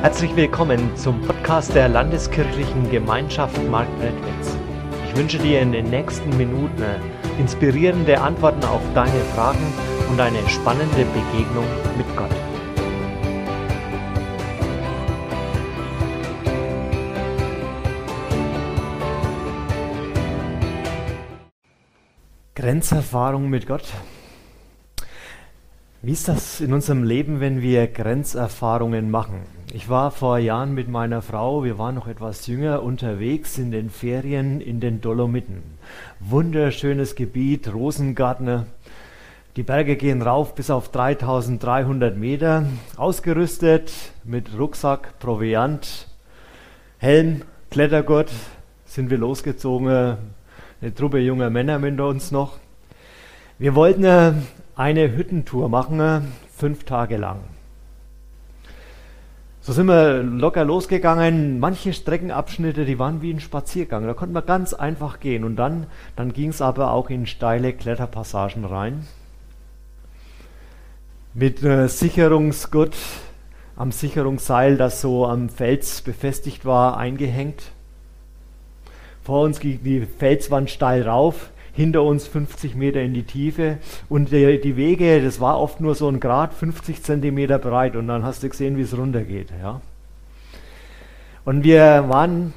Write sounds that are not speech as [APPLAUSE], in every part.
Herzlich willkommen zum Podcast der Landeskirchlichen Gemeinschaft Marktredwitz. Ich wünsche dir in den nächsten Minuten inspirierende Antworten auf deine Fragen und eine spannende Begegnung mit Gott. Grenzerfahrung mit Gott. Wie ist das in unserem Leben, wenn wir Grenzerfahrungen machen? Ich war vor Jahren mit meiner Frau, wir waren noch etwas jünger, unterwegs in den Ferien in den Dolomiten. Wunderschönes Gebiet, Rosengarten. Die Berge gehen rauf bis auf 3300 Meter, ausgerüstet mit Rucksack, Proviant, Helm, Klettergurt, sind wir losgezogen, eine Truppe junger Männer mit uns noch. Wir wollten äh, eine Hüttentour machen, äh, fünf Tage lang. So sind wir locker losgegangen. Manche Streckenabschnitte, die waren wie ein Spaziergang. Da konnte man ganz einfach gehen. Und dann, dann ging es aber auch in steile Kletterpassagen rein. Mit äh, Sicherungsgurt am Sicherungsseil, das so am Fels befestigt war, eingehängt. Vor uns ging die Felswand steil rauf hinter uns 50 Meter in die Tiefe und die, die Wege, das war oft nur so ein Grad, 50 Zentimeter breit und dann hast du gesehen, wie es runtergeht. Ja. Und wir waren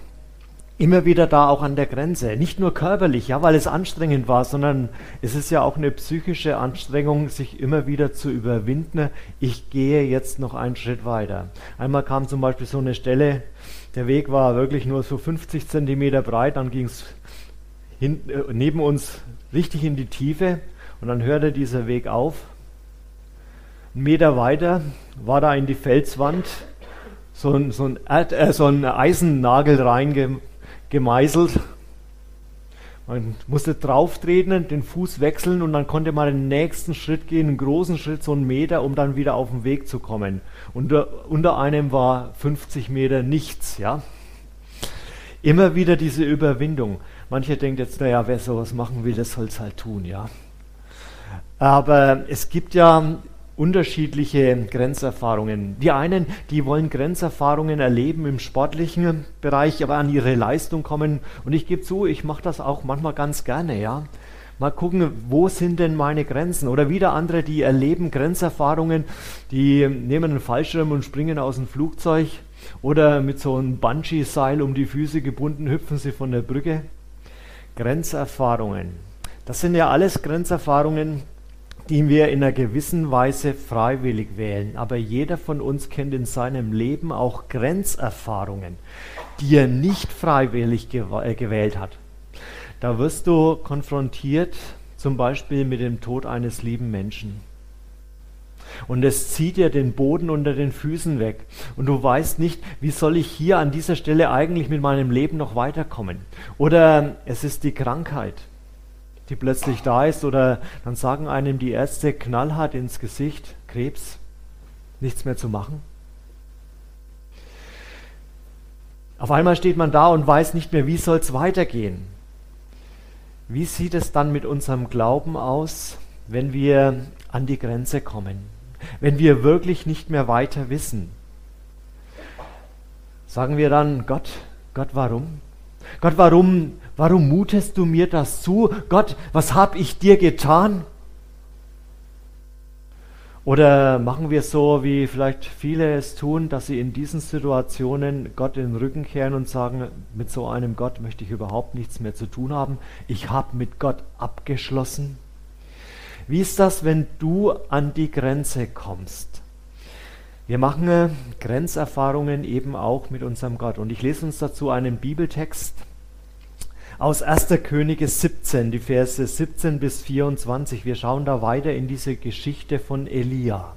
immer wieder da auch an der Grenze. Nicht nur körperlich, ja, weil es anstrengend war, sondern es ist ja auch eine psychische Anstrengung, sich immer wieder zu überwinden. Ich gehe jetzt noch einen Schritt weiter. Einmal kam zum Beispiel so eine Stelle, der Weg war wirklich nur so 50 Zentimeter breit, dann ging es hin, äh, neben uns richtig in die Tiefe und dann hörte dieser Weg auf. Einen Meter weiter war da in die Felswand so ein, so ein, Erd, äh, so ein Eisennagel reingemeißelt. Man musste drauftreten, den Fuß wechseln und dann konnte man den nächsten Schritt gehen, einen großen Schritt, so einen Meter, um dann wieder auf den Weg zu kommen. Unter, unter einem war 50 Meter nichts, ja. Immer wieder diese Überwindung. Manche denken jetzt, naja, wer sowas machen will, das soll es halt tun, ja. Aber es gibt ja unterschiedliche Grenzerfahrungen. Die einen, die wollen Grenzerfahrungen erleben im sportlichen Bereich, aber an ihre Leistung kommen. Und ich gebe zu, ich mache das auch manchmal ganz gerne, ja. Mal gucken, wo sind denn meine Grenzen? Oder wieder andere, die erleben Grenzerfahrungen, die nehmen einen Fallschirm und springen aus dem Flugzeug. Oder mit so einem Bungee-Seil um die Füße gebunden hüpfen sie von der Brücke. Grenzerfahrungen. Das sind ja alles Grenzerfahrungen, die wir in einer gewissen Weise freiwillig wählen. Aber jeder von uns kennt in seinem Leben auch Grenzerfahrungen, die er nicht freiwillig äh, gewählt hat. Da wirst du konfrontiert zum Beispiel mit dem Tod eines lieben Menschen. Und es zieht dir den Boden unter den Füßen weg. Und du weißt nicht, wie soll ich hier an dieser Stelle eigentlich mit meinem Leben noch weiterkommen. Oder es ist die Krankheit, die plötzlich da ist. Oder dann sagen einem die Ärzte knallhart ins Gesicht, Krebs, nichts mehr zu machen. Auf einmal steht man da und weiß nicht mehr, wie soll es weitergehen. Wie sieht es dann mit unserem Glauben aus, wenn wir an die Grenze kommen? Wenn wir wirklich nicht mehr weiter wissen? Sagen wir dann, Gott, Gott, warum? Gott, warum, warum mutest du mir das zu? Gott, was habe ich dir getan? Oder machen wir es so, wie vielleicht viele es tun, dass sie in diesen Situationen Gott in den Rücken kehren und sagen, mit so einem Gott möchte ich überhaupt nichts mehr zu tun haben. Ich habe mit Gott abgeschlossen. Wie ist das, wenn du an die Grenze kommst? Wir machen äh, Grenzerfahrungen eben auch mit unserem Gott. Und ich lese uns dazu einen Bibeltext aus 1. Könige 17, die Verse 17 bis 24. Wir schauen da weiter in diese Geschichte von Elia.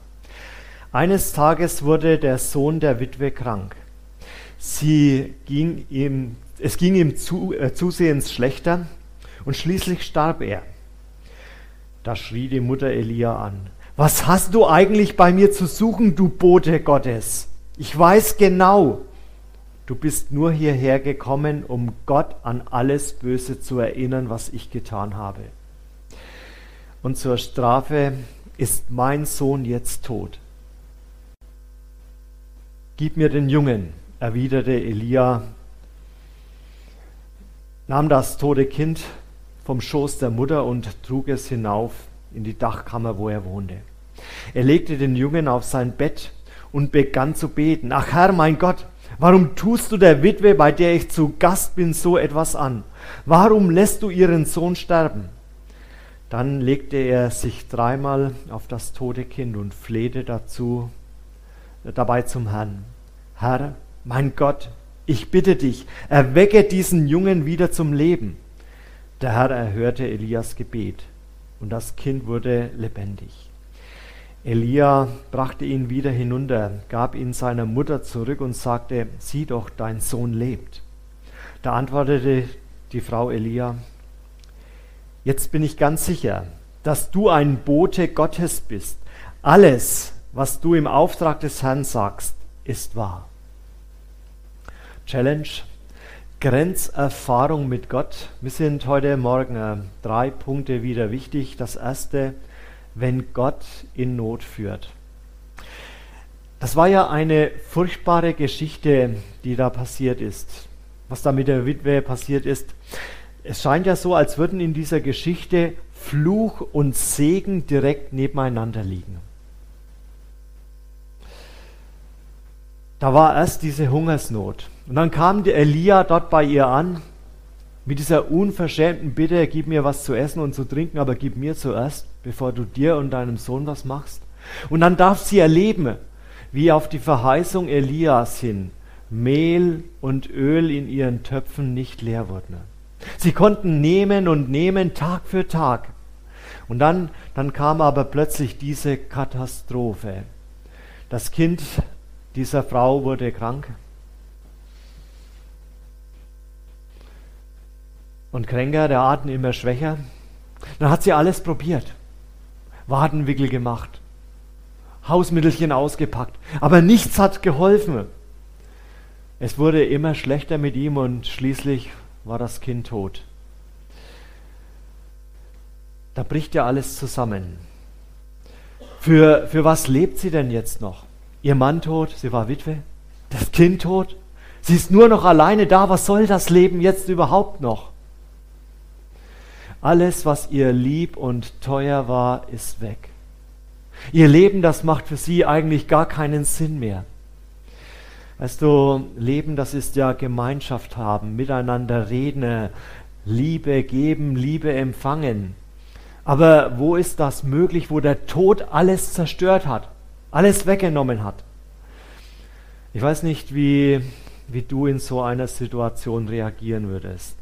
Eines Tages wurde der Sohn der Witwe krank. Sie ging ihm, es ging ihm zu, äh, zusehends schlechter und schließlich starb er. Da schrie die Mutter Elia an. Was hast du eigentlich bei mir zu suchen, du Bote Gottes? Ich weiß genau, du bist nur hierher gekommen, um Gott an alles Böse zu erinnern, was ich getan habe. Und zur Strafe ist mein Sohn jetzt tot. Gib mir den Jungen, erwiderte Elia, nahm das tote Kind vom Schoß der Mutter und trug es hinauf in die Dachkammer, wo er wohnte. Er legte den Jungen auf sein Bett und begann zu beten. Ach Herr, mein Gott, warum tust du der Witwe, bei der ich zu Gast bin, so etwas an? Warum lässt du ihren Sohn sterben? Dann legte er sich dreimal auf das tote Kind und flehte dazu, dabei zum Herrn. Herr, mein Gott, ich bitte dich, erwecke diesen Jungen wieder zum Leben. Der Herr erhörte Elias Gebet und das Kind wurde lebendig. Elia brachte ihn wieder hinunter, gab ihn seiner Mutter zurück und sagte, sieh doch, dein Sohn lebt. Da antwortete die Frau Elia, jetzt bin ich ganz sicher, dass du ein Bote Gottes bist. Alles, was du im Auftrag des Herrn sagst, ist wahr. Challenge, Grenzerfahrung mit Gott. Wir sind heute Morgen äh, drei Punkte wieder wichtig. Das erste, wenn Gott in Not führt. Das war ja eine furchtbare Geschichte, die da passiert ist. Was da mit der Witwe passiert ist. Es scheint ja so, als würden in dieser Geschichte Fluch und Segen direkt nebeneinander liegen. Da war erst diese Hungersnot. Und dann kam der Elia dort bei ihr an mit dieser unverschämten Bitte, gib mir was zu essen und zu trinken, aber gib mir zuerst, bevor du dir und deinem Sohn was machst. Und dann darf sie erleben, wie auf die Verheißung Elias hin Mehl und Öl in ihren Töpfen nicht leer wurden. Sie konnten nehmen und nehmen Tag für Tag. Und dann, dann kam aber plötzlich diese Katastrophe. Das Kind dieser Frau wurde krank und kränker, der Atem immer schwächer. Dann hat sie alles probiert. Wadenwickel gemacht, Hausmittelchen ausgepackt, aber nichts hat geholfen. Es wurde immer schlechter mit ihm und schließlich war das Kind tot. Da bricht ja alles zusammen. Für, für was lebt sie denn jetzt noch? Ihr Mann tot, sie war Witwe, das Kind tot, sie ist nur noch alleine da, was soll das Leben jetzt überhaupt noch? Alles, was ihr lieb und teuer war, ist weg. Ihr Leben, das macht für sie eigentlich gar keinen Sinn mehr. Weißt du, Leben, das ist ja Gemeinschaft haben, miteinander reden, Liebe geben, Liebe empfangen. Aber wo ist das möglich, wo der Tod alles zerstört hat, alles weggenommen hat? Ich weiß nicht, wie, wie du in so einer Situation reagieren würdest.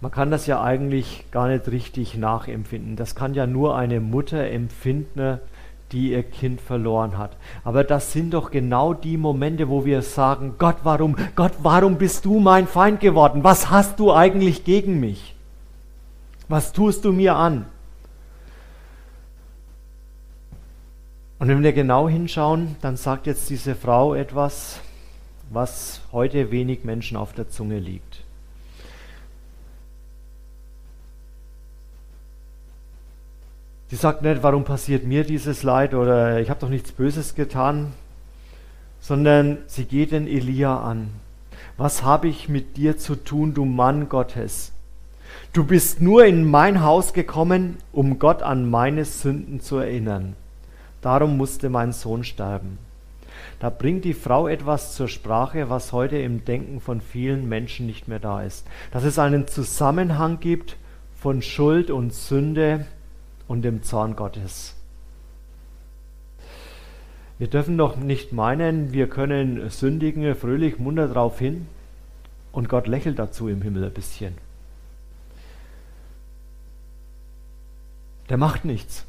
Man kann das ja eigentlich gar nicht richtig nachempfinden. Das kann ja nur eine Mutter empfinden, die ihr Kind verloren hat. Aber das sind doch genau die Momente, wo wir sagen, Gott, warum, Gott, warum bist du mein Feind geworden? Was hast du eigentlich gegen mich? Was tust du mir an? Und wenn wir genau hinschauen, dann sagt jetzt diese Frau etwas, was heute wenig Menschen auf der Zunge liegt. Sie sagt nicht, warum passiert mir dieses Leid oder ich habe doch nichts Böses getan, sondern sie geht den Elia an. Was habe ich mit dir zu tun, du Mann Gottes? Du bist nur in mein Haus gekommen, um Gott an meine Sünden zu erinnern. Darum musste mein Sohn sterben. Da bringt die Frau etwas zur Sprache, was heute im Denken von vielen Menschen nicht mehr da ist. Dass es einen Zusammenhang gibt von Schuld und Sünde, und dem Zorn Gottes. Wir dürfen doch nicht meinen, wir können sündigen fröhlich munter drauf hin und Gott lächelt dazu im Himmel ein bisschen. Der macht nichts.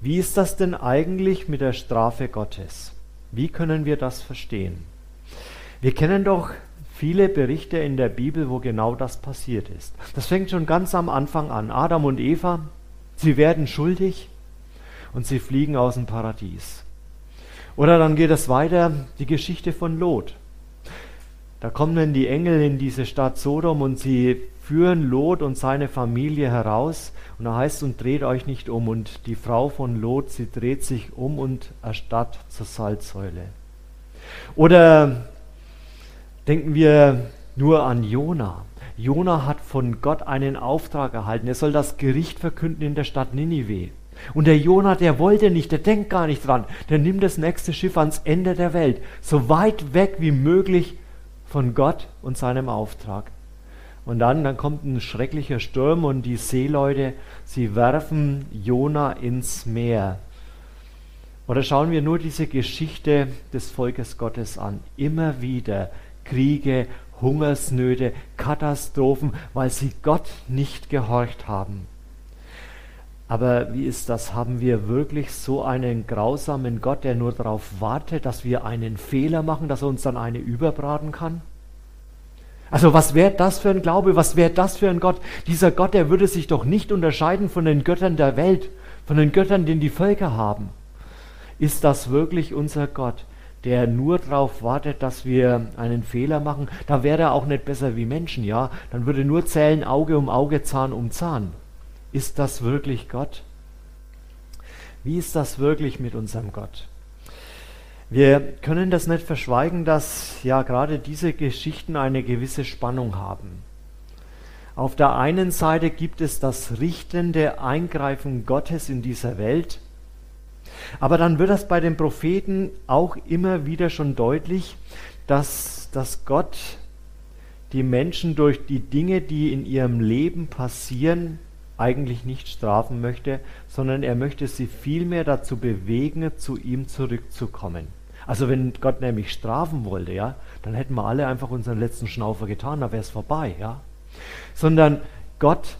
Wie ist das denn eigentlich mit der Strafe Gottes? Wie können wir das verstehen? Wir kennen doch viele Berichte in der Bibel, wo genau das passiert ist. Das fängt schon ganz am Anfang an. Adam und Eva, Sie werden schuldig und sie fliegen aus dem Paradies. Oder dann geht es weiter, die Geschichte von Lot. Da kommen die Engel in diese Stadt Sodom und sie führen Lot und seine Familie heraus. Und da heißt es, und dreht euch nicht um. Und die Frau von Lot, sie dreht sich um und erstarrt zur Salzsäule. Oder denken wir nur an Jona. Jona hat von Gott einen Auftrag erhalten. Er soll das Gericht verkünden in der Stadt Ninive. Und der Jona, der wollte nicht, der denkt gar nicht dran. Der nimmt das nächste Schiff ans Ende der Welt, so weit weg wie möglich von Gott und seinem Auftrag. Und dann, dann kommt ein schrecklicher Sturm und die Seeleute, sie werfen Jona ins Meer. Oder schauen wir nur diese Geschichte des Volkes Gottes an. Immer wieder Kriege, Hungersnöte, Katastrophen, weil sie Gott nicht gehorcht haben. Aber wie ist das? Haben wir wirklich so einen grausamen Gott, der nur darauf wartet, dass wir einen Fehler machen, dass er uns dann eine überbraten kann? Also was wäre das für ein Glaube? Was wäre das für ein Gott? Dieser Gott, der würde sich doch nicht unterscheiden von den Göttern der Welt, von den Göttern, den die Völker haben. Ist das wirklich unser Gott? der nur darauf wartet, dass wir einen Fehler machen, da wäre er auch nicht besser wie Menschen, ja? Dann würde nur zählen Auge um Auge, Zahn um Zahn. Ist das wirklich Gott? Wie ist das wirklich mit unserem Gott? Wir können das nicht verschweigen, dass ja gerade diese Geschichten eine gewisse Spannung haben. Auf der einen Seite gibt es das richtende Eingreifen Gottes in dieser Welt, aber dann wird das bei den Propheten auch immer wieder schon deutlich, dass, dass Gott die Menschen durch die Dinge, die in ihrem Leben passieren, eigentlich nicht strafen möchte, sondern er möchte sie vielmehr dazu bewegen, zu ihm zurückzukommen. Also wenn Gott nämlich strafen wollte, ja, dann hätten wir alle einfach unseren letzten Schnaufer getan, da wäre es vorbei, ja. Sondern Gott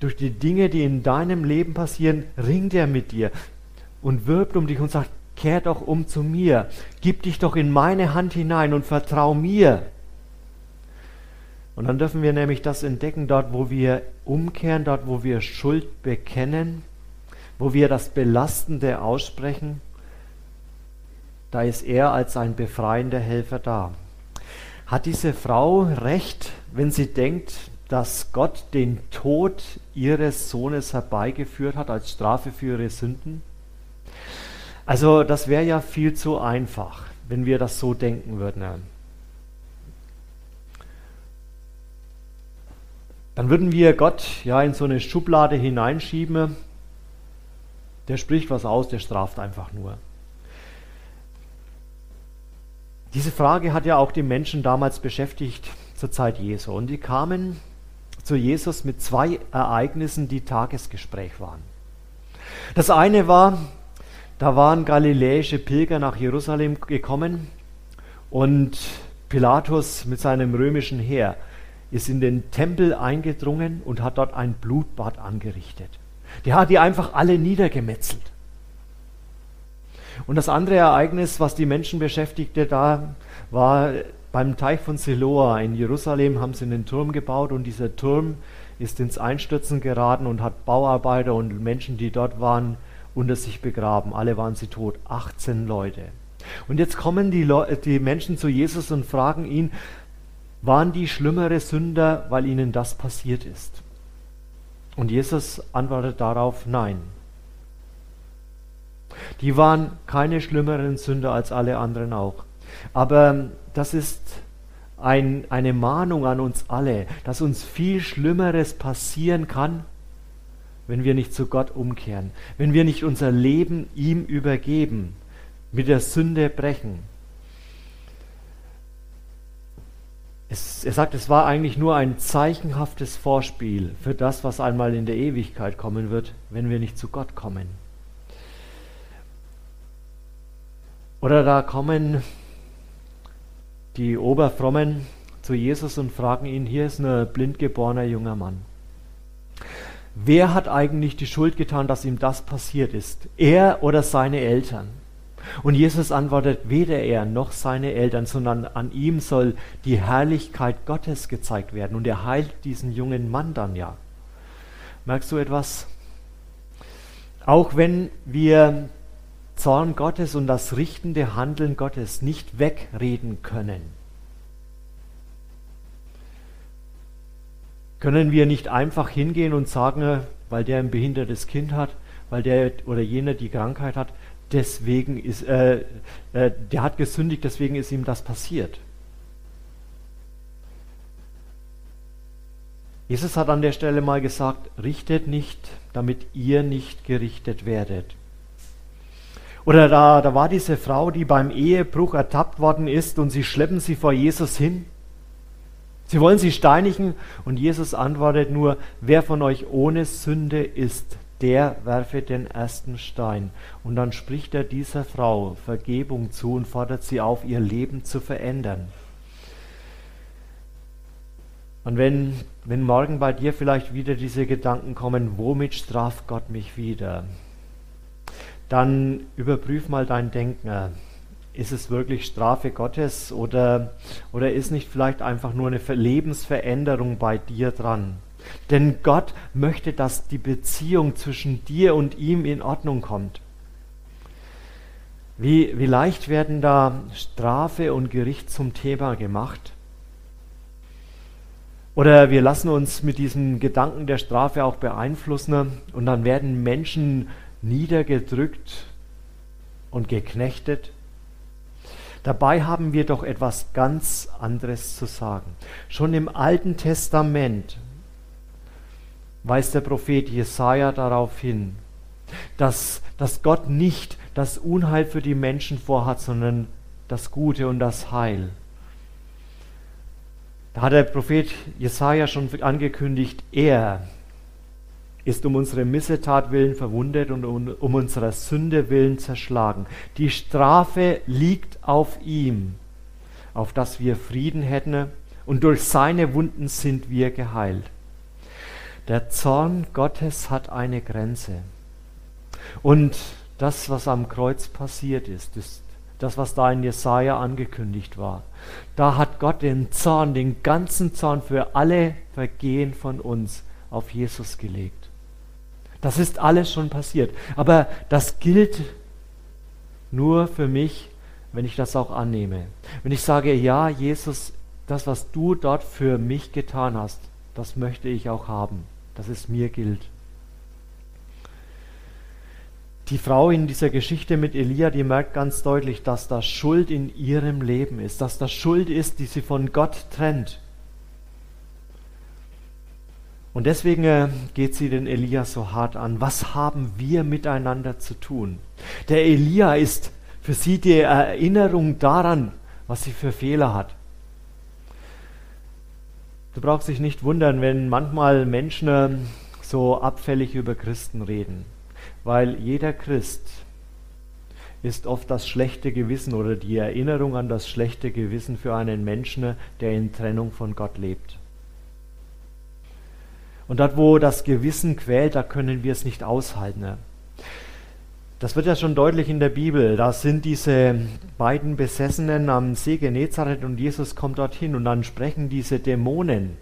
durch die Dinge, die in deinem Leben passieren, ringt er mit dir und wirbt um dich und sagt, kehr doch um zu mir, gib dich doch in meine Hand hinein und vertrau mir. Und dann dürfen wir nämlich das entdecken, dort wo wir umkehren, dort wo wir Schuld bekennen, wo wir das Belastende aussprechen, da ist er als ein befreiender Helfer da. Hat diese Frau recht, wenn sie denkt, dass Gott den Tod ihres Sohnes herbeigeführt hat als Strafe für ihre Sünden? Also das wäre ja viel zu einfach, wenn wir das so denken würden. Dann würden wir Gott ja in so eine Schublade hineinschieben. Der spricht was aus, der straft einfach nur. Diese Frage hat ja auch die Menschen damals beschäftigt zur Zeit Jesu. Und die kamen zu Jesus mit zwei Ereignissen, die Tagesgespräch waren. Das eine war, da waren galiläische Pilger nach Jerusalem gekommen und Pilatus mit seinem römischen Heer ist in den Tempel eingedrungen und hat dort ein Blutbad angerichtet. Der hat die einfach alle niedergemetzelt. Und das andere Ereignis, was die Menschen beschäftigte, da war beim Teich von Siloa in Jerusalem haben sie einen Turm gebaut und dieser Turm ist ins Einstürzen geraten und hat Bauarbeiter und Menschen, die dort waren, unter sich begraben. Alle waren sie tot. 18 Leute. Und jetzt kommen die, Le die Menschen zu Jesus und fragen ihn, waren die schlimmere Sünder, weil ihnen das passiert ist? Und Jesus antwortet darauf, nein. Die waren keine schlimmeren Sünder als alle anderen auch. Aber das ist ein, eine Mahnung an uns alle, dass uns viel Schlimmeres passieren kann, wenn wir nicht zu Gott umkehren, wenn wir nicht unser Leben ihm übergeben, mit der Sünde brechen. Es, er sagt, es war eigentlich nur ein zeichenhaftes Vorspiel für das, was einmal in der Ewigkeit kommen wird, wenn wir nicht zu Gott kommen. Oder da kommen die Oberfrommen zu Jesus und fragen ihn, hier ist ein blindgeborener junger Mann. Wer hat eigentlich die Schuld getan, dass ihm das passiert ist? Er oder seine Eltern? Und Jesus antwortet, weder er noch seine Eltern, sondern an ihm soll die Herrlichkeit Gottes gezeigt werden. Und er heilt diesen jungen Mann dann ja. Merkst du etwas? Auch wenn wir Zorn Gottes und das richtende Handeln Gottes nicht wegreden können, Können wir nicht einfach hingehen und sagen, weil der ein behindertes Kind hat, weil der oder jener die Krankheit hat, deswegen ist, äh, äh, der hat gesündigt, deswegen ist ihm das passiert. Jesus hat an der Stelle mal gesagt, richtet nicht, damit ihr nicht gerichtet werdet. Oder da, da war diese Frau, die beim Ehebruch ertappt worden ist und sie schleppen sie vor Jesus hin. Sie wollen sie steinigen und Jesus antwortet nur, wer von euch ohne Sünde ist, der werfe den ersten Stein. Und dann spricht er dieser Frau Vergebung zu und fordert sie auf, ihr Leben zu verändern. Und wenn, wenn morgen bei dir vielleicht wieder diese Gedanken kommen, womit straft Gott mich wieder? Dann überprüf mal dein Denken. Ist es wirklich Strafe Gottes oder, oder ist nicht vielleicht einfach nur eine Lebensveränderung bei dir dran? Denn Gott möchte, dass die Beziehung zwischen dir und ihm in Ordnung kommt. Wie, wie leicht werden da Strafe und Gericht zum Thema gemacht? Oder wir lassen uns mit diesem Gedanken der Strafe auch beeinflussen und dann werden Menschen niedergedrückt und geknechtet. Dabei haben wir doch etwas ganz anderes zu sagen. Schon im Alten Testament weist der Prophet Jesaja darauf hin, dass, dass Gott nicht das Unheil für die Menschen vorhat, sondern das Gute und das Heil. Da hat der Prophet Jesaja schon angekündigt, er ist um unsere Missetat willen verwundet und um, unserer Sünde willen zerschlagen. Die Strafe liegt auf ihm, auf dass wir Frieden hätten, und durch seine Wunden sind wir geheilt. Der Zorn Gottes hat eine Grenze. Und das, was am Kreuz passiert ist, ist das, was da in Jesaja angekündigt war. Da hat Gott den Zorn, den ganzen Zorn für alle Vergehen von uns auf Jesus gelegt. Das ist alles schon passiert. Aber das gilt nur für mich, wenn ich das auch annehme. Wenn ich sage, ja, Jesus, das, was du dort für mich getan hast, das möchte ich auch haben dass es mir gilt. Die Frau in dieser Geschichte mit Elia, die merkt ganz deutlich, dass das Schuld in ihrem Leben ist, dass das Schuld ist, die sie von Gott trennt. Und deswegen äh, geht sie den Elia so hart an. Was haben wir miteinander zu tun? Der Elia ist für sie die Erinnerung daran, was sie für Fehler hat. Du brauchst dich nicht wundern, wenn manchmal Menschen ähm, so abfällig über Christen reden, weil jeder Christ ist oft das schlechte Gewissen oder die Erinnerung an das schlechte Gewissen für einen Menschen, der in Trennung von Gott lebt. Und dort, wo das Gewissen quält, da können wir es nicht aushalten. Das wird ja schon deutlich in der Bibel. Da sind diese beiden Besessenen am See Genezareth und Jesus kommt dorthin und dann sprechen diese Dämonen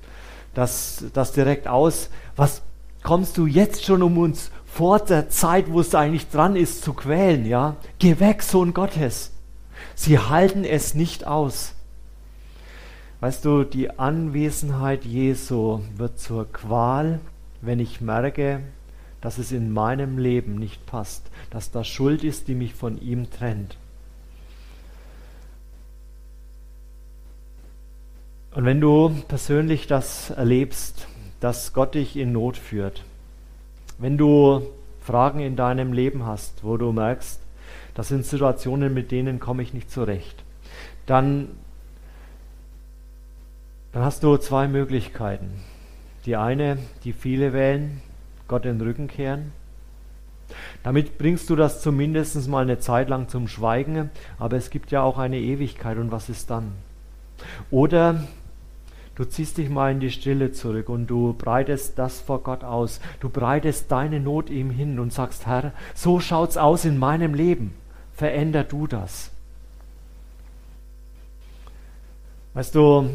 das, das direkt aus. Was kommst du jetzt schon, um uns vor der Zeit, wo es eigentlich dran ist, zu quälen? Ja, geh weg, Sohn Gottes. Sie halten es nicht aus. Weißt du, die Anwesenheit Jesu wird zur Qual, wenn ich merke, dass es in meinem Leben nicht passt, dass das Schuld ist, die mich von ihm trennt. Und wenn du persönlich das erlebst, dass Gott dich in Not führt, wenn du Fragen in deinem Leben hast, wo du merkst, das sind Situationen, mit denen komme ich nicht zurecht, dann, dann hast du zwei Möglichkeiten. Die eine, die viele wählen, Gott den Rücken kehren. Damit bringst du das zumindest mal eine Zeit lang zum Schweigen, aber es gibt ja auch eine Ewigkeit und was ist dann? Oder du ziehst dich mal in die Stille zurück und du breitest das vor Gott aus. Du breitest deine Not ihm hin und sagst, Herr, so schaut's aus in meinem Leben. Veränder du das. Weißt du,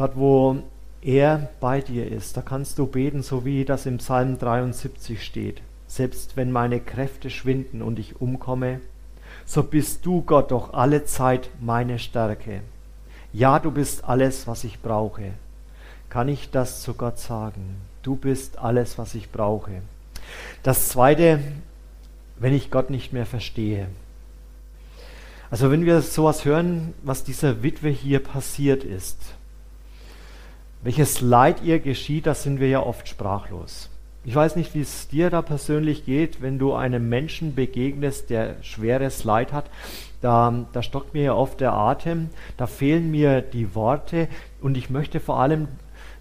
dort wo er bei dir ist. Da kannst du beten, so wie das im Psalm 73 steht. Selbst wenn meine Kräfte schwinden und ich umkomme, so bist du, Gott, doch alle Zeit meine Stärke. Ja, du bist alles, was ich brauche. Kann ich das zu Gott sagen? Du bist alles, was ich brauche. Das Zweite, wenn ich Gott nicht mehr verstehe. Also wenn wir sowas hören, was dieser Witwe hier passiert ist, welches Leid ihr geschieht, da sind wir ja oft sprachlos. Ich weiß nicht, wie es dir da persönlich geht, wenn du einem Menschen begegnest, der schweres Leid hat. Da, da stockt mir ja oft der Atem, da fehlen mir die Worte und ich möchte vor allem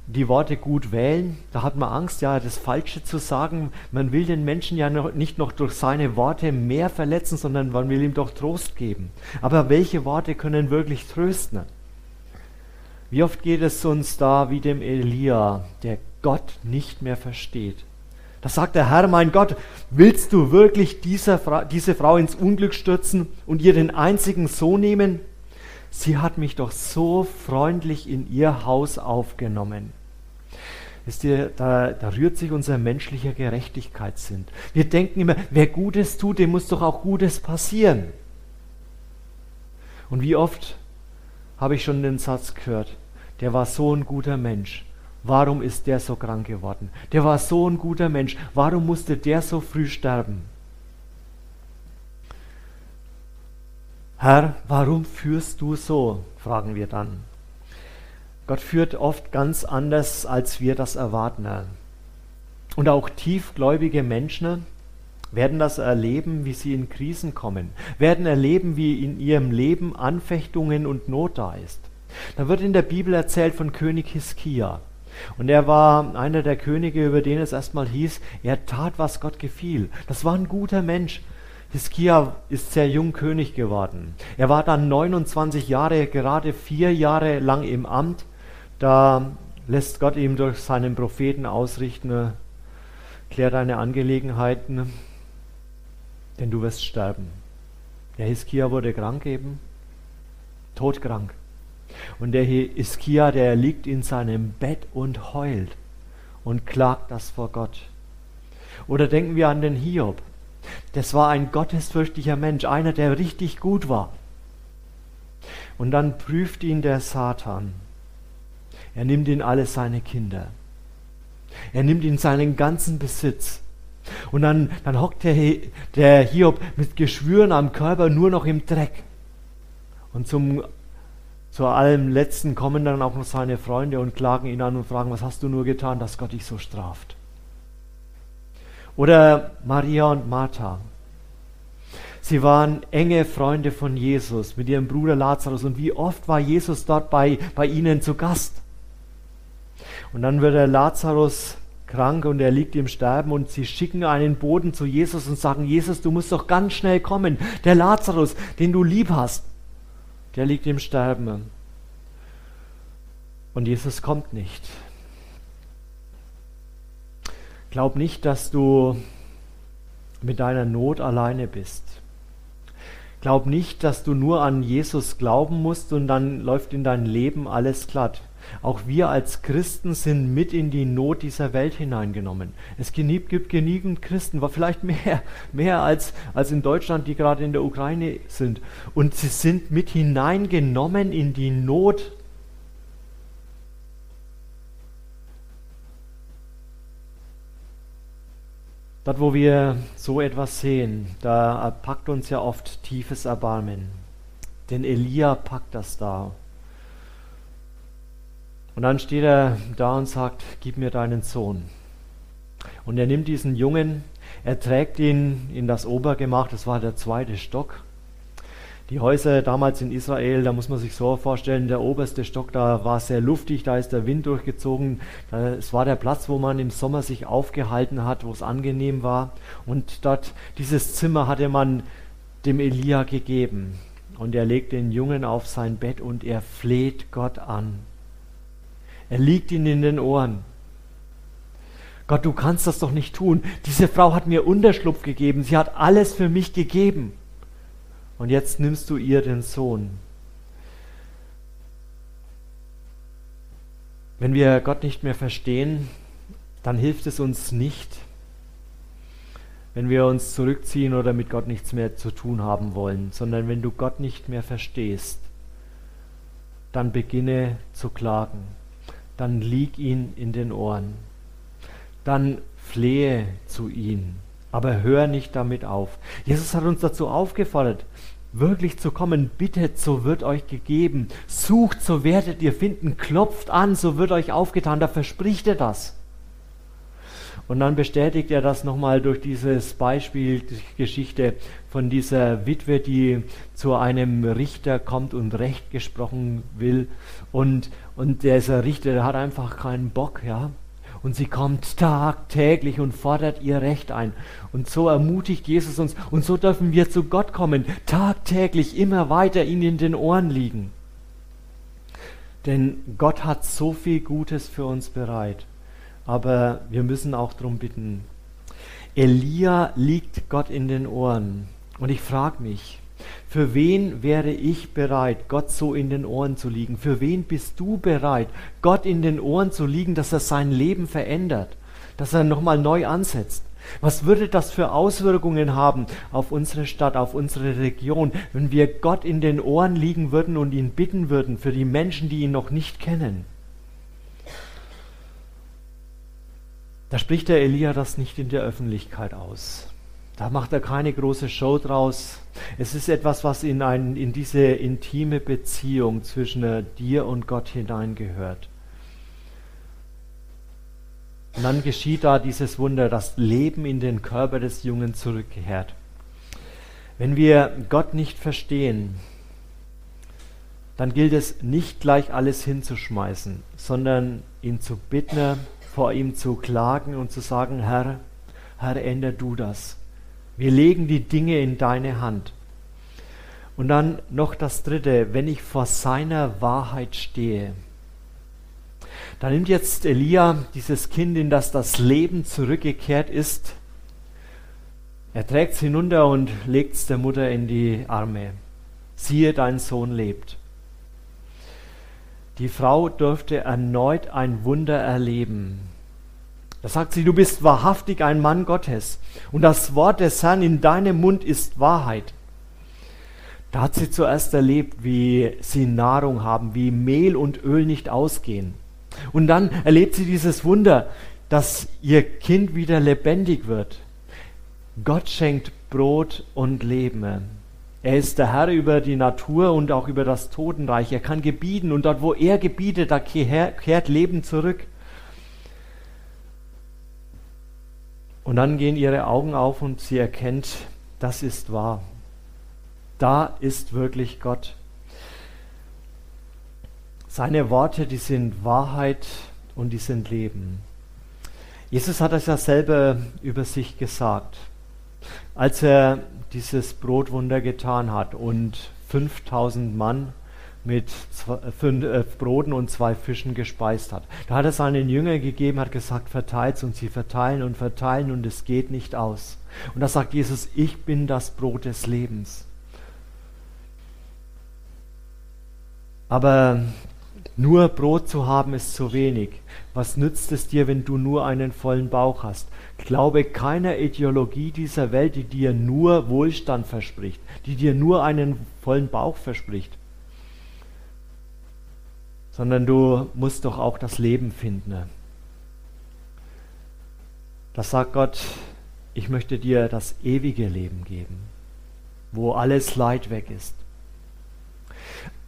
die Worte gut wählen. Da hat man Angst, ja, das Falsche zu sagen. Man will den Menschen ja noch, nicht noch durch seine Worte mehr verletzen, sondern man will ihm doch Trost geben. Aber welche Worte können wirklich trösten? Wie oft geht es uns da wie dem Elia, der Gott nicht mehr versteht? Da sagt der Herr, mein Gott, willst du wirklich Fra diese Frau ins Unglück stürzen und ihr den einzigen Sohn nehmen? Sie hat mich doch so freundlich in ihr Haus aufgenommen. Wisst ihr, da, da rührt sich unser menschlicher Gerechtigkeitssinn. Wir denken immer, wer Gutes tut, dem muss doch auch Gutes passieren. Und wie oft habe ich schon den Satz gehört, der war so ein guter Mensch. Warum ist der so krank geworden? Der war so ein guter Mensch. Warum musste der so früh sterben? Herr, warum führst du so? fragen wir dann. Gott führt oft ganz anders, als wir das erwarten. Und auch tiefgläubige Menschen werden das erleben, wie sie in Krisen kommen, werden erleben, wie in ihrem Leben Anfechtungen und Not da ist. Da wird in der Bibel erzählt von König Hiskia. Und er war einer der Könige, über den es erstmal hieß, er tat, was Gott gefiel. Das war ein guter Mensch. Hiskia ist sehr jung König geworden. Er war dann 29 Jahre, gerade vier Jahre lang im Amt da lässt Gott ihm durch seinen Propheten ausrichten, klär deine Angelegenheiten, denn du wirst sterben. Der Hiskia wurde krank eben, todkrank. Und der Hiskia, der liegt in seinem Bett und heult und klagt das vor Gott. Oder denken wir an den Hiob. Das war ein gottesfürchtiger Mensch, einer, der richtig gut war. Und dann prüft ihn der Satan er nimmt ihn alle seine Kinder. Er nimmt ihn seinen ganzen Besitz. Und dann, dann hockt der, der Hiob mit Geschwüren am Körper nur noch im Dreck. Und zum, zu allem Letzten kommen dann auch noch seine Freunde und klagen ihn an und fragen, was hast du nur getan, dass Gott dich so straft? Oder Maria und Martha. Sie waren enge Freunde von Jesus mit ihrem Bruder Lazarus. Und wie oft war Jesus dort bei, bei ihnen zu Gast? Und dann wird der Lazarus krank und er liegt im Sterben und sie schicken einen Boden zu Jesus und sagen, Jesus, du musst doch ganz schnell kommen. Der Lazarus, den du lieb hast, der liegt im Sterben. Und Jesus kommt nicht. Glaub nicht, dass du mit deiner Not alleine bist. Glaub nicht, dass du nur an Jesus glauben musst und dann läuft in dein Leben alles glatt. Auch wir als Christen sind mit in die Not dieser Welt hineingenommen. Es gibt genügend Christen, vielleicht mehr, [LAUGHS] mehr als, als in Deutschland, die gerade in der Ukraine sind. Und sie sind mit hineingenommen in die Not. Dort, wo wir so etwas sehen, da packt uns ja oft tiefes Erbarmen. Denn Elia packt das da und dann steht er da und sagt, gib mir deinen Sohn. Und er nimmt diesen Jungen, er trägt ihn in das Obergemach, das war der zweite Stock. Die Häuser damals in Israel, da muss man sich so vorstellen, der oberste Stock, da war sehr luftig, da ist der Wind durchgezogen. Es war der Platz, wo man im Sommer sich aufgehalten hat, wo es angenehm war. Und dort, dieses Zimmer hatte man dem Elia gegeben. Und er legt den Jungen auf sein Bett und er fleht Gott an. Er liegt ihnen in den Ohren. Gott, du kannst das doch nicht tun. Diese Frau hat mir Unterschlupf gegeben. Sie hat alles für mich gegeben. Und jetzt nimmst du ihr den Sohn. Wenn wir Gott nicht mehr verstehen, dann hilft es uns nicht, wenn wir uns zurückziehen oder mit Gott nichts mehr zu tun haben wollen, sondern wenn du Gott nicht mehr verstehst, dann beginne zu klagen dann lieg ihn in den Ohren. Dann flehe zu ihm. Aber hör nicht damit auf. Jesus hat uns dazu aufgefordert, wirklich zu kommen. Bittet, so wird euch gegeben. Sucht, so werdet ihr finden. Klopft an, so wird euch aufgetan. Da verspricht er das. Und dann bestätigt er das nochmal durch dieses Beispiel, die Geschichte von dieser Witwe, die zu einem Richter kommt und Recht gesprochen will. Und, und dieser Richter, der hat einfach keinen Bock, ja. Und sie kommt tagtäglich und fordert ihr Recht ein. Und so ermutigt Jesus uns. Und so dürfen wir zu Gott kommen, tagtäglich immer weiter ihn in den Ohren liegen. Denn Gott hat so viel Gutes für uns bereit aber wir müssen auch darum bitten. Elia liegt Gott in den Ohren. Und ich frage mich, für wen wäre ich bereit, Gott so in den Ohren zu liegen? Für wen bist du bereit, Gott in den Ohren zu liegen, dass er sein Leben verändert, dass er nochmal neu ansetzt? Was würde das für Auswirkungen haben auf unsere Stadt, auf unsere Region, wenn wir Gott in den Ohren liegen würden und ihn bitten würden für die Menschen, die ihn noch nicht kennen? Da spricht der Elia das nicht in der Öffentlichkeit aus. Da macht er keine große Show draus. Es ist etwas, was in, ein, in diese intime Beziehung zwischen dir und Gott hineingehört. Und dann geschieht da dieses Wunder, das Leben in den Körper des Jungen zurückkehrt. Wenn wir Gott nicht verstehen, dann gilt es nicht gleich alles hinzuschmeißen, sondern ihn zu bitten, vor ihm zu klagen und zu sagen, Herr, Herr, änder du das. Wir legen die Dinge in deine Hand. Und dann noch das Dritte, wenn ich vor seiner Wahrheit stehe. Da nimmt jetzt Elia dieses Kind, in das das Leben zurückgekehrt ist. Er trägt es hinunter und legt es der Mutter in die Arme. Siehe, dein Sohn lebt. Die Frau durfte erneut ein Wunder erleben. Da sagt sie, du bist wahrhaftig ein Mann Gottes und das Wort des Herrn in deinem Mund ist Wahrheit. Da hat sie zuerst erlebt, wie sie Nahrung haben, wie Mehl und Öl nicht ausgehen. Und dann erlebt sie dieses Wunder, dass ihr Kind wieder lebendig wird. Gott schenkt Brot und Leben. Er ist der Herr über die Natur und auch über das Totenreich. Er kann gebieten und dort, wo er gebietet, da kehrt Leben zurück. Und dann gehen ihre Augen auf und sie erkennt, das ist wahr. Da ist wirklich Gott. Seine Worte, die sind Wahrheit und die sind Leben. Jesus hat das ja selber über sich gesagt. Als er dieses Brotwunder getan hat und 5000 Mann mit zwei, fünf, äh, Broten und zwei Fischen gespeist hat. Da hat er seinen Jüngern gegeben, hat gesagt, verteilt und sie verteilen und verteilen und es geht nicht aus. Und da sagt Jesus, ich bin das Brot des Lebens. Aber nur Brot zu haben ist zu wenig. Was nützt es dir, wenn du nur einen vollen Bauch hast? Glaube keiner Ideologie dieser Welt, die dir nur Wohlstand verspricht, die dir nur einen vollen Bauch verspricht. Sondern du musst doch auch das Leben finden. Das sagt Gott, ich möchte dir das ewige Leben geben, wo alles Leid weg ist.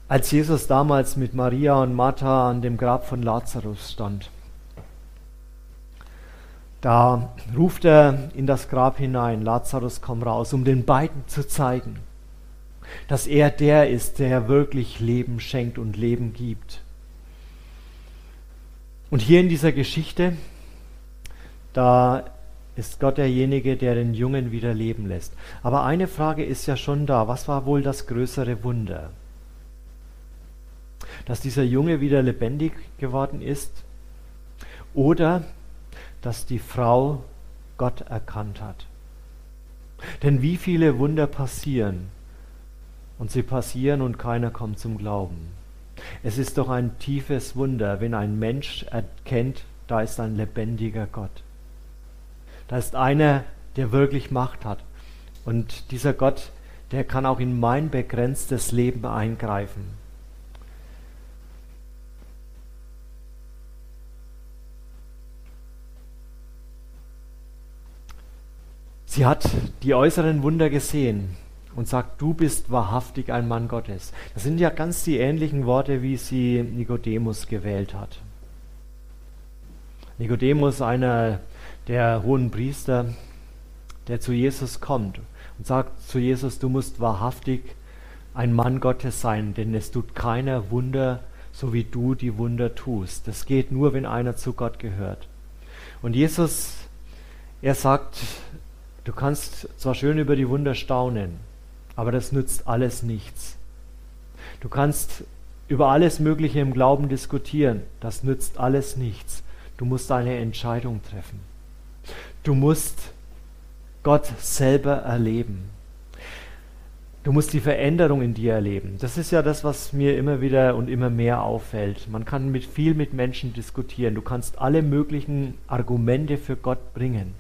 Als Jesus damals mit Maria und Martha an dem Grab von Lazarus stand, da ruft er in das Grab hinein, Lazarus, komm raus, um den beiden zu zeigen, dass er der ist, der wirklich Leben schenkt und Leben gibt. Und hier in dieser Geschichte, da ist Gott derjenige, der den Jungen wieder leben lässt. Aber eine Frage ist ja schon da, was war wohl das größere Wunder? dass dieser Junge wieder lebendig geworden ist oder dass die Frau Gott erkannt hat. Denn wie viele Wunder passieren und sie passieren und keiner kommt zum Glauben. Es ist doch ein tiefes Wunder, wenn ein Mensch erkennt, da ist ein lebendiger Gott. Da ist einer, der wirklich Macht hat. Und dieser Gott, der kann auch in mein begrenztes Leben eingreifen. Sie hat die äußeren Wunder gesehen und sagt, du bist wahrhaftig ein Mann Gottes. Das sind ja ganz die ähnlichen Worte, wie sie Nikodemus gewählt hat. Nikodemus, einer der hohen Priester, der zu Jesus kommt und sagt zu Jesus, du musst wahrhaftig ein Mann Gottes sein, denn es tut keiner Wunder, so wie du die Wunder tust. Das geht nur, wenn einer zu Gott gehört. Und Jesus, er sagt, du kannst zwar schön über die Wunder staunen, aber das nützt alles nichts. Du kannst über alles Mögliche im Glauben diskutieren, das nützt alles nichts. Du musst eine Entscheidung treffen. Du musst Gott selber erleben. Du musst die Veränderung in dir erleben. Das ist ja das, was mir immer wieder und immer mehr auffällt. Man kann mit viel mit Menschen diskutieren. Du kannst alle möglichen Argumente für Gott bringen.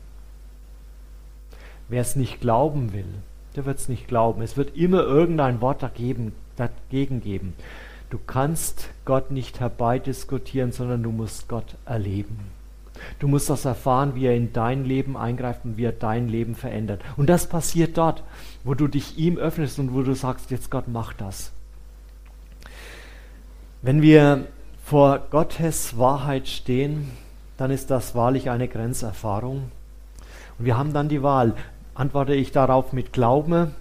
Wer es nicht glauben will, der wird es nicht glauben. Es wird immer irgendein Wort dagegen, dagegen geben. Du kannst Gott nicht herbeidiskutieren, sondern du musst Gott erleben. Du musst das erfahren, wie er in dein Leben eingreift und wie er dein Leben verändert. Und das passiert dort, wo du dich ihm öffnest und wo du sagst, jetzt Gott, mach das. Wenn wir vor Gottes Wahrheit stehen, dann ist das wahrlich eine Grenzerfahrung. Und wir haben dann die Wahl, antworte ich darauf mit Glauben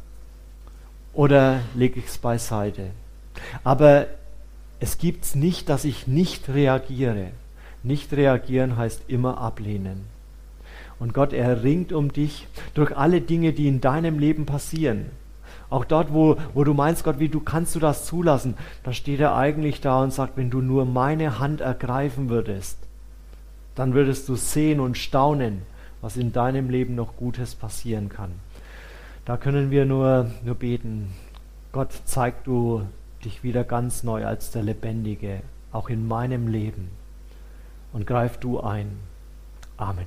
oder lege ich es beiseite. Aber es gibt nicht, dass ich nicht reagiere. Nicht reagieren heißt immer ablehnen. Und Gott, er ringt um dich durch alle Dinge, die in deinem Leben passieren. Auch dort, wo, wo du meinst, Gott, wie du kannst du das zulassen, da steht er eigentlich da und sagt, wenn du nur meine Hand ergreifen würdest, dann würdest du sehen und staunen, was in deinem Leben noch Gutes passieren kann. Da können wir nur, nur beten. Gott, zeig du dich wieder ganz neu als der Lebendige, auch in meinem Leben und greif du ein. Amen.